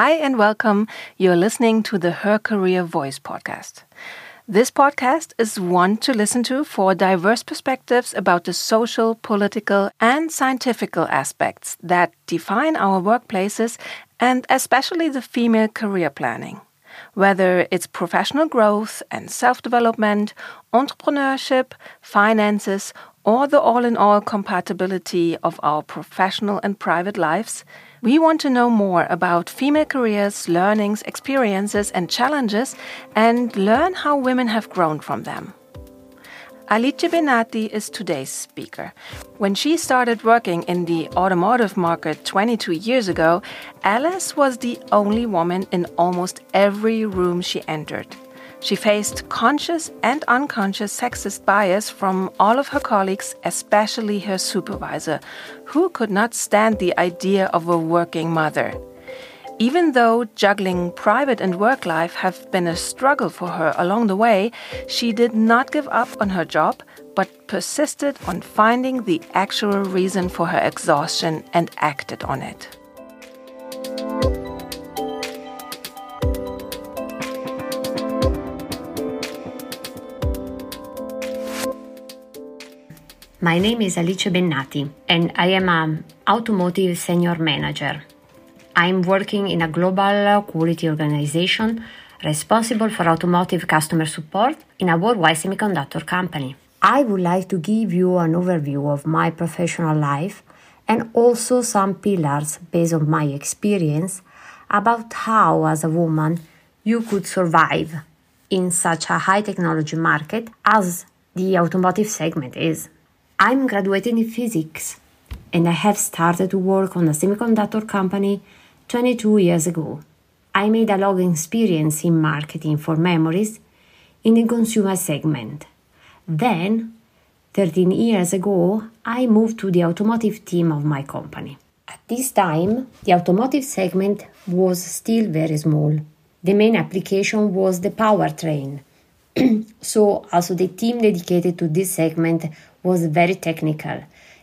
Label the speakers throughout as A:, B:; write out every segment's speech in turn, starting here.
A: Hi and welcome. You're listening to the Her Career Voice podcast. This podcast is one to listen to for diverse perspectives about the social, political, and scientific aspects that define our workplaces and especially the female career planning. Whether it's professional growth and self development, entrepreneurship, finances, or the all in all compatibility of our professional and private lives, we want to know more about female careers, learnings, experiences, and challenges, and learn how women have grown from them. Alice Bennati is today's speaker. When she started working in the automotive market 22 years ago, Alice was the only woman in almost every room she entered. She faced conscious and unconscious sexist bias from all of her colleagues, especially her supervisor, who could not stand the idea of a working mother. Even though juggling private and work life have been a struggle for her along the way, she did not give up on her job, but persisted on finding the actual reason for her exhaustion and acted on it.
B: My name is Alice Bennati and I am an automotive senior manager. I'm working in a global quality organization responsible for automotive customer support in a worldwide semiconductor company. I would like to give you an overview of my professional life and also some pillars based on my experience about how, as a woman, you could survive in such a high technology market as the automotive segment is. I'm graduating in physics and I have started to work on a semiconductor company 22 years ago. I made a long experience in marketing for memories in the consumer segment. Then, 13 years ago, I moved to the automotive team of my company. At this time, the automotive segment was still very small. The main application was the powertrain. So, also the team dedicated to this segment was very technical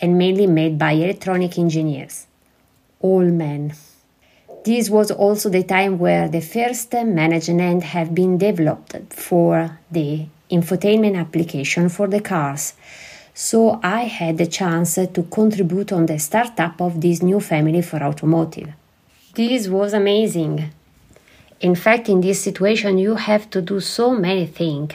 B: and mainly made by electronic engineers, all men. This was also the time where the first management have been developed for the infotainment application for the cars. So I had the chance to contribute on the startup of this new family for automotive. This was amazing. In fact, in this situation, you have to do so many things,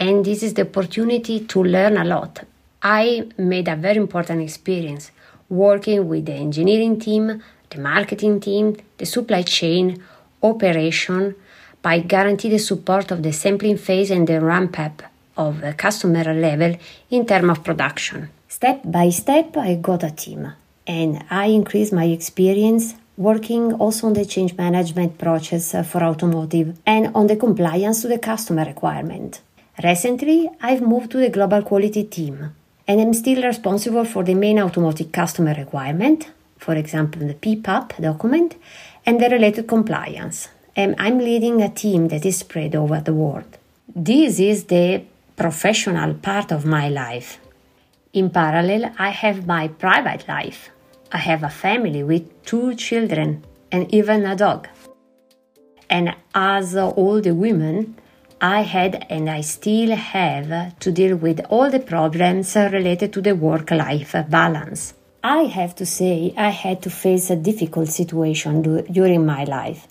B: and this is the opportunity to learn a lot I made a very important experience working with the engineering team, the marketing team, the supply chain, operation by guarantee the support of the sampling phase and the ramp up of the customer level in terms of production. Step by step, I got a team and I increased my experience working also on the change management process for automotive and on the compliance to the customer requirement. Recently, I've moved to the global quality team and I'm still responsible for the main automotive customer requirement, for example, the PPAP document, and the related compliance. And I'm leading a team that is spread over the world. This is the professional part of my life. In parallel, I have my private life. I have a family with two children and even a dog. And as all the women, I had and I still have to deal with all the problems related to the work life balance. I have to say, I had to face a difficult situation do- during my life.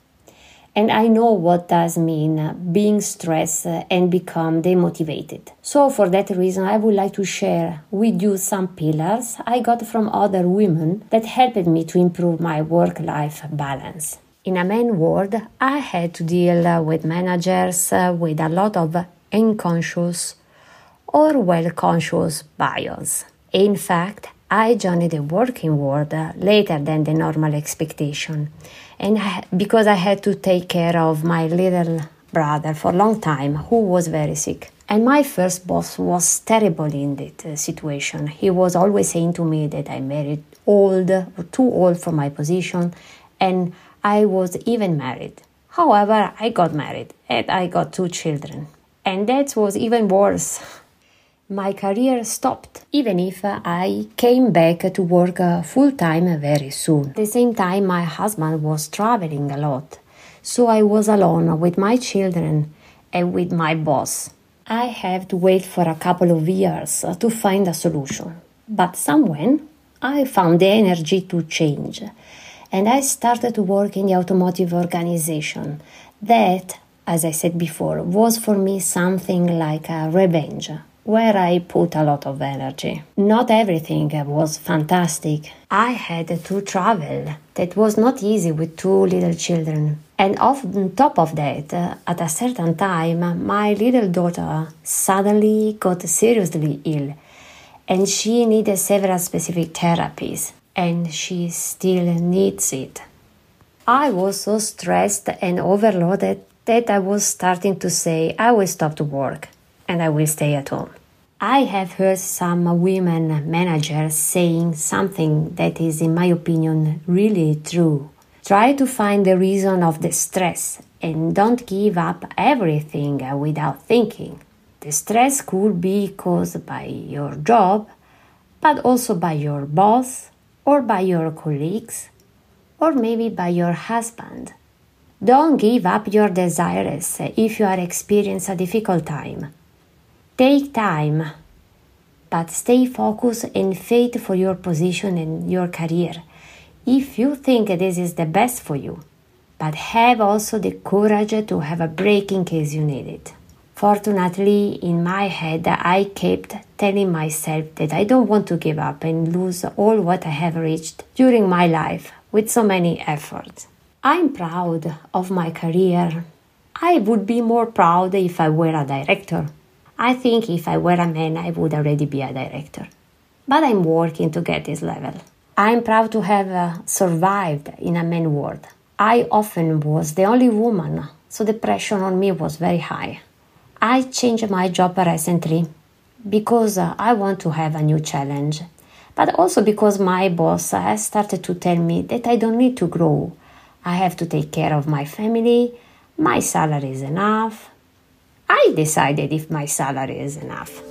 B: And I know what does mean being stressed and become demotivated. So, for that reason, I would like to share with you some pillars I got from other women that helped me to improve my work life balance in a main world, I had to deal with managers with a lot of unconscious or well conscious bias. In fact, I joined the working world later than the normal expectation, and I, because I had to take care of my little brother for a long time who was very sick. And my first boss was terrible in that situation. He was always saying to me that I married old, too old for my position, and I was even married. However, I got married and I got two children. And that was even worse. my career stopped, even if I came back to work uh, full time very soon. At the same time, my husband was traveling a lot, so I was alone with my children and with my boss. I have to wait for a couple of years uh, to find a solution, but somewhen I found the energy to change and I started to work in the automotive organization. That, as I said before, was for me something like a revenge where I put a lot of energy. Not everything was fantastic. I had to travel. That was not easy with two little children. And on top of that, at a certain time, my little daughter suddenly got seriously ill and she needed several specific therapies and she still needs it. I was so stressed and overloaded that I was starting to say I will stop to work and I will stay at home. I have heard some women managers saying something that is, in my opinion, really true. Try to find the reason of the stress and don't give up everything without thinking. The stress could be caused by your job, but also by your boss or by your colleagues or maybe by your husband. Don't give up your desires if you are experiencing a difficult time. Take time, but stay focused and fight for your position and your career if you think this is the best for you. But have also the courage to have a break in case you need it. Fortunately, in my head, I kept telling myself that I don't want to give up and lose all what I have reached during my life with so many efforts. I'm proud of my career. I would be more proud if I were a director I think if I were a man, I would already be a director. But I'm working to get this level. I'm proud to have uh, survived in a man world. I often was the only woman, so the pressure on me was very high. I changed my job recently because uh, I want to have a new challenge, but also because my boss has started to tell me that I don't need to grow. I have to take care of my family, my salary is enough, I decided if my salary is enough.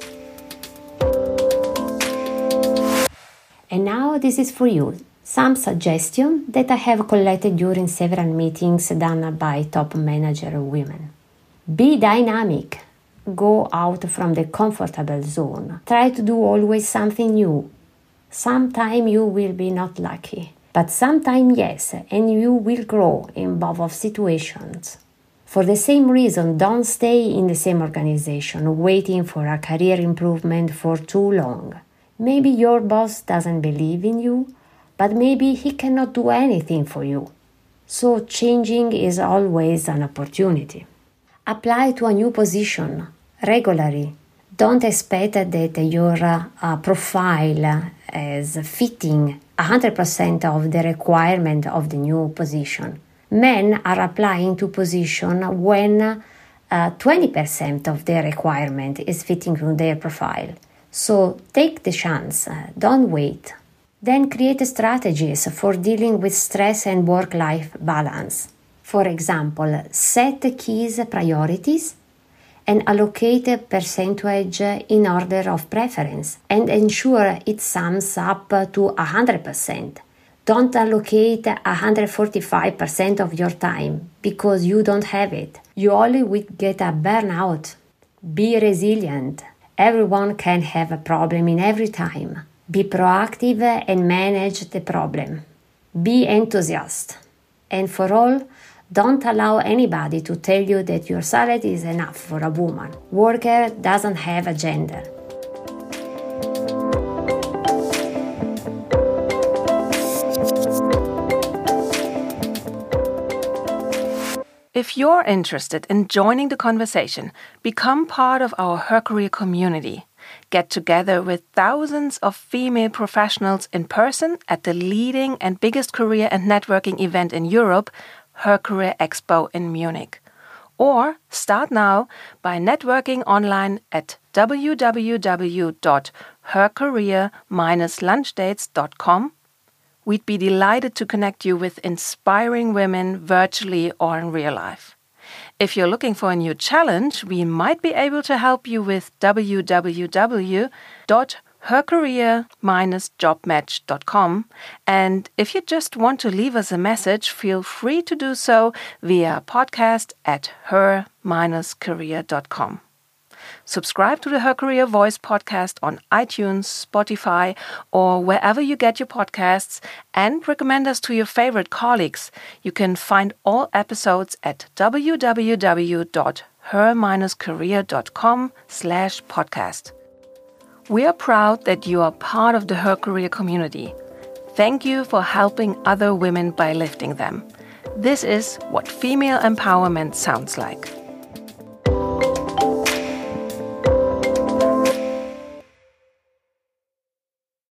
B: And now this is for you some suggestions that I have collected during several meetings done by top manager women. Be dynamic. Go out from the comfortable zone. Try to do always something new. Sometime you will be not lucky, but sometime yes, and you will grow in both of situations. For the same reason, don't stay in the same organization waiting for a career improvement for too long. Maybe your boss doesn't believe in you, but maybe he cannot do anything for you. So, changing is always an opportunity. Apply to a new position regularly. Don't expect that your uh, profile is fitting 100% of the requirement of the new position men are applying to position when uh, 20% of their requirement is fitting to their profile. So take the chance, don't wait. Then create strategies for dealing with stress and work life balance. For example, set keys priorities and allocate a percentage in order of preference and ensure it sums up to 100%. Don't allocate 145% of your time because you don't have it. You only will get a burnout. Be resilient. Everyone can have a problem in every time. Be proactive and manage the problem. Be enthusiastic. And for all, don't allow anybody to tell you that your salary is enough for a woman. Worker doesn't have a gender.
A: If you're interested in joining the conversation, become part of our Her Career community. Get together with thousands of female professionals in person at the leading and biggest career and networking event in Europe, Her Career Expo in Munich. Or start now by networking online at www.hercareer-lunchdates.com We'd be delighted to connect you with inspiring women virtually or in real life. If you're looking for a new challenge, we might be able to help you with www.hercareer-jobmatch.com. And if you just want to leave us a message, feel free to do so via podcast at her-career.com. Subscribe to the Her Career Voice podcast on iTunes, Spotify, or wherever you get your podcasts, and recommend us to your favorite colleagues. You can find all episodes at www.her-career.com slash podcast. We are proud that you are part of the Her Career community. Thank you for helping other women by lifting them. This is what female empowerment sounds like.